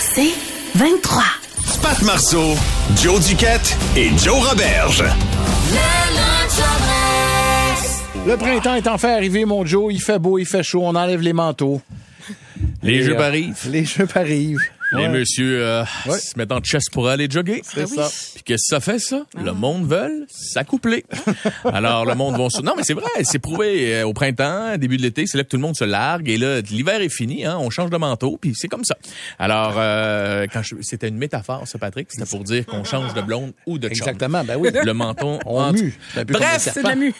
C'est 23. Pat Marceau, Joe Duquette et Joe Roberge. Le printemps est enfin arrivé, mon Joe. Il fait beau, il fait chaud. On enlève les manteaux. Les Et, jeux euh, arrivent. Les jeux arrivent. Les Ouais. messieurs euh, Ouais. se mettent en chest pour aller jogger. C'est ça. Puis qu'est-ce que ça fait, ça? Le monde veut s'accoupler. Alors, le monde va se... Non, mais c'est vrai, c'est prouvé. euh, au printemps, début de l'été, c'est là que tout le monde se largue. Et là, l'hiver est fini, hein, on change de manteau, puis c'est comme ça. Alors, euh, quand je... c'était une métaphore, ça, Patrick. C'était pour dire qu'on change de blonde ou de chum. Exactement, ben oui. Le menton On en mue. Bref, c'est de la mue.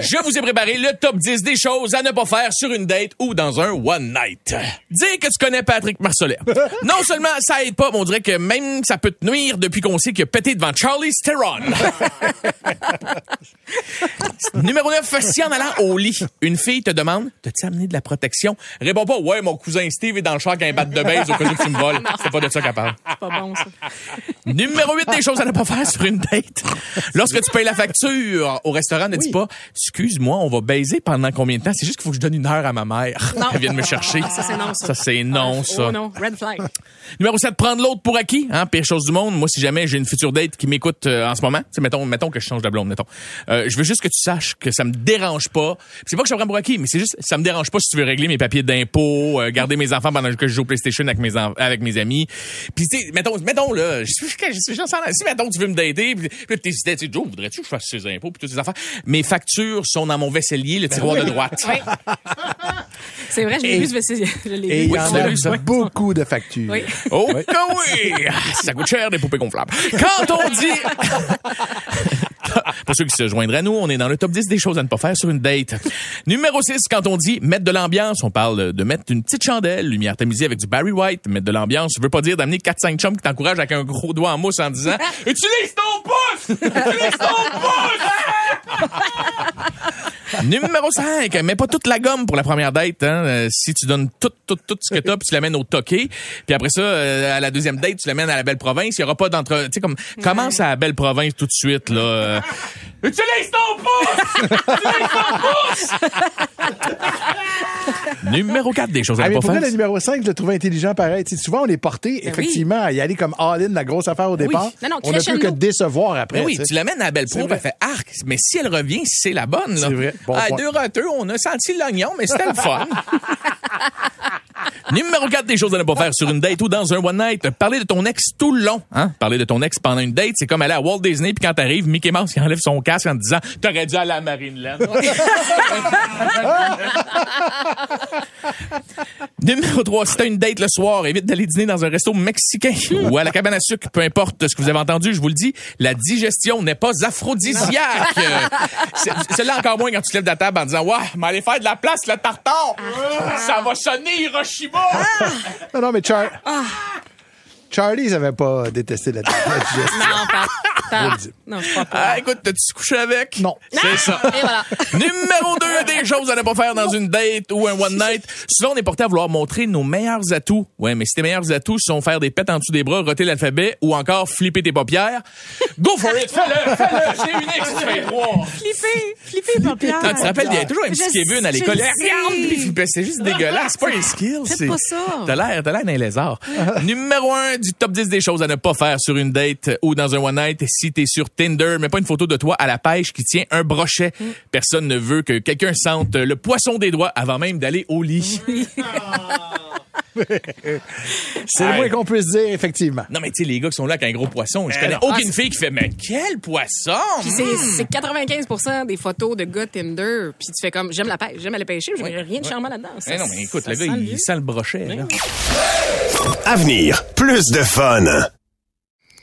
Je vous ai préparé le top 10 des choses à ne pas faire sur une date ou dans un one night. Dire que tu connais Patrick Marcellet. Non seulement ça aide pas, mais on dirait que même ça peut te nuire depuis qu'on sait qu'il a pété devant Charlie Theron. Numéro 9, si en allant au lit, une fille te demande T'as-tu amené de la protection? Réponds pas Ouais, mon cousin Steve est dans le char avec un bat de base au cas où tu me voles. C'est pas de ça qu'elle parle. C'est pas bon, ça. Numéro 8 des choses à ne pas faire sur une date. Lorsque tu payes la facture au restaurant, ne dis pas Excuse-moi, on va baiser pendant combien de temps? C'est juste qu'il faut que je donne une heure à ma mère. Non. Elle vient de me chercher. Ça, c'est non, ça. Ça, c'est non, ça. Oh non, red flag. Numéro 7, prendre l'autre pour acquis. Hein, pire chose du monde. Moi, si jamais j'ai une future date qui m'écoute euh, en ce moment, tu sais, mettons, mettons que je change de blonde, mettons. Euh, je veux juste que tu saches que ça me dérange pas. C'est pas que je te prends pour acquis, mais c'est juste, ça me dérange pas si tu veux régler mes papiers d'impôts, euh, garder mes enfants pendant que je joue au PlayStation avec mes, en- avec mes amis. Puis, tu sais, mettons, mettons, là, je suis, si, mettons, tu veux me dater, puis tu sais, Joe, voudrais-tu que je fasse ses impôts, puis toutes ces affaires? Mes factures sont dans mon vaisselier, le tiroir de droite. Oui. C'est vrai, je l'ai vu, ce l'ai Et vu. il y en a beaucoup de factures. Oui. Oh que oui! Ça coûte cher des poupées gonflables. Quand on dit... Pour ceux qui se joindraient à nous, on est dans le top 10 des choses à ne pas faire sur une date. Numéro 6, quand on dit mettre de l'ambiance, on parle de mettre une petite chandelle, lumière tamisée avec du Barry White, mettre de l'ambiance, ça veut pas dire d'amener 4-5 chums qui t'encouragent avec un gros doigt en mousse en disant « Utilise ton pouce! Utilise ton pouce! » Numéro 5, mets pas toute la gomme pour la première date. Hein. Euh, si tu donnes tout, tout, tout ce que t'as, puis tu l'amènes au toqué, puis après ça, euh, à la deuxième date, tu l'amènes à la belle province, il y aura pas d'entre... Tu sais, comme, commence à la belle province tout de suite, là. Utilise ton pouce! Utilise ton pouce! Numéro 4, des choses à Ah, mais pas pour vrai, faire. le numéro 5, je le trouvais intelligent pareil. Tu sais, souvent, on est porté, Ben effectivement, à y aller comme all-in, la grosse affaire au départ. Non, non, on ne peut crescendo. que décevoir après. Mais oui, tu sais. tu l'amènes à la belle pro, C'est puis elle fait arc. Mais si elle revient, c'est la bonne, là. C'est vrai. Bon à point. deux roteux, on a senti l'oignon, mais c'était le fun. Numéro 4 des choses à ne pas faire sur une date ou dans un one night. Parler de ton ex tout le long. Hein? Parler de ton ex pendant une date, c'est comme aller à Walt Disney puis quand t'arrives, Mickey Mouse qui enlève son casque en te disant « T'aurais dû aller à Marineland. » Numéro 3, si t'as une date le soir, évite d'aller dîner dans un resto mexicain ou à la cabane à sucre, peu importe ce que vous avez entendu, je vous le dis, la digestion n'est pas aphrodisiaque. Euh, Celle-là encore moins quand tu te lèves de la table en disant « Ouais, mais allez faire de la place, le tartare! Ça va sonner Hiroshima! Non, non, mais Char... Ah. Charlie, ils n'avaient pas détesté la, la digestion. Non, pas. Le Non, je crois pas. Ah, écoute, t'as-tu couché avec? Non. C'est ça. Et voilà. Numéro 2 des choses à ne pas faire dans une date ou un one night. Souvent, on est porté à vouloir montrer nos meilleurs atouts. Ouais, mais si tes meilleurs atouts sont faire des pets en dessous des bras, roter l'alphabet ou encore flipper tes paupières, go for it! Fais-le! Fais-le! C'est unique si tu fais trois. Flipper, flipper, paupières. Ah, tu te rappelles, il y a toujours un petit Kevin à l'école. Regarde! C'est juste dégueulasse. C'est pas un skill. C'est- pas ça. T'as l'air, t'as l'air d'un lézard. Numéro 1 du top 10 des choses à ne pas faire sur une date ou dans un one night. Si t'es sur Tinder, mets pas une photo de toi à la pêche qui tient un brochet. Personne ne veut que quelqu'un sente le poisson des doigts avant même d'aller au lit. C'est le moins qu'on puisse dire, effectivement. Non, mais tu sais, les gars qui sont là avec un gros poisson, je connais non. aucune Ah, fille qui fait, mais quel poisson! C'est, c'est 95% des photos de gars Tinder. Puis tu fais comme, j'aime la pêche, j'aime aller pêcher, je rien de charmant là-dedans. Eh non, mais écoute, ça le gars, sent il vieux. sent le brochet. là. Avenir, plus de fun.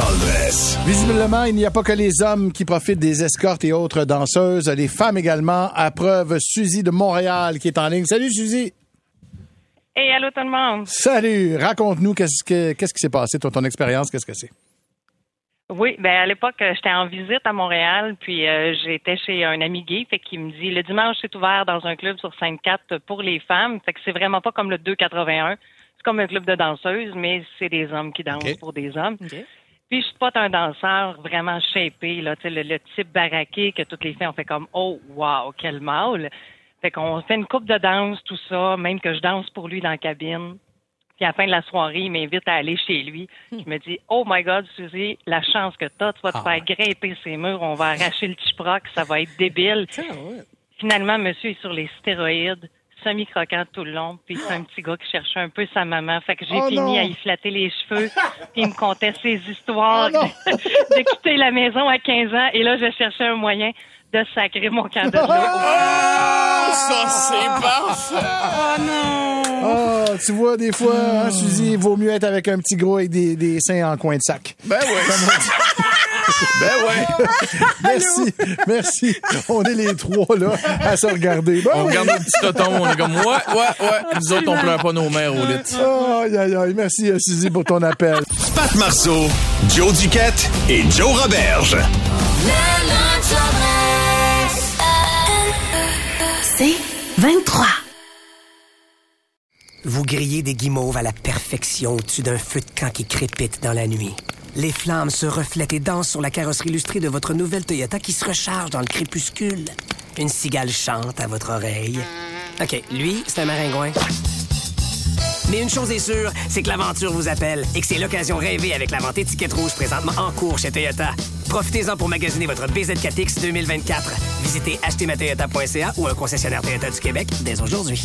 Dress. Visiblement, il n'y a pas que les hommes qui profitent des escortes et autres danseuses, les femmes également. À preuve, Suzy de Montréal qui est en ligne. Salut Suzy. Hey, allô tout le monde. Salut. Raconte-nous qu'est-ce que qu'est-ce qui s'est passé, toi, ton expérience, qu'est-ce que c'est? Oui, ben à l'époque, euh, j'étais en visite à Montréal, puis euh, j'étais chez un ami gay, fait qu'il me dit le dimanche c'est ouvert dans un club sur 5-4 pour les femmes, fait que c'est vraiment pas comme le 281, c'est comme un club de danseuses, mais c'est des hommes qui dansent pour des hommes. Puis je suis pas un danseur vraiment shapé, là, tu sais, le, le type baraqué que toutes les filles ont fait comme oh wow quel mâle. Fait qu'on fait une coupe de danse, tout ça, même que je danse pour lui dans la cabine. Puis à la fin de la soirée, il m'invite à aller chez lui. Je me dis, oh my God, Suzy, la chance que t'as, tu vas te Ah. faire grimper ces murs, on va arracher le chiproc, ça va être débile. Finalement, monsieur est sur les stéroïdes, semi-croquant tout le long, puis c'est un petit gars qui cherchait un peu sa maman. Fait que j'ai Oh fini non. à y flatter les cheveux, puis il me contait ses histoires Oh non. de, de quitter la maison à 15 ans, et là, je cherchais un moyen de sacrer mon camp de jour. Ça, c'est parfait. Oh, tu vois, des fois, hein, Suzy, il vaut mieux être avec un petit gros avec des, des seins en coin de sac. Ben ouais. Ben ouais. Merci, merci. On est les trois, là, à se regarder. Ben On oui. regarde nos petits totons, on est comme, ouais, ouais, ouais. Nous autres, on pleure pas nos mères au lit. Aïe, aïe, aïe. Merci, euh, Suzy, pour ton appel. Pat Marceau, Joe Duquette et Joe Roberge. C'est 23. Vous grillez des guimauves à la perfection au-dessus d'un feu de camp qui crépite dans la nuit. Les flammes se reflètent et dansent sur la carrosserie illustrée de votre nouvelle Toyota qui se recharge dans le crépuscule. Une cigale chante à votre oreille. OK, lui, c'est un maringouin. Mais une chose est sûre, c'est que l'aventure vous appelle et que c'est l'occasion rêvée avec la vente étiquette rouge présentement en cours chez Toyota. Profitez-en pour magasiner votre BZ4X 2024. Visitez achetermatoyota.ca ou un concessionnaire Toyota du Québec dès aujourd'hui.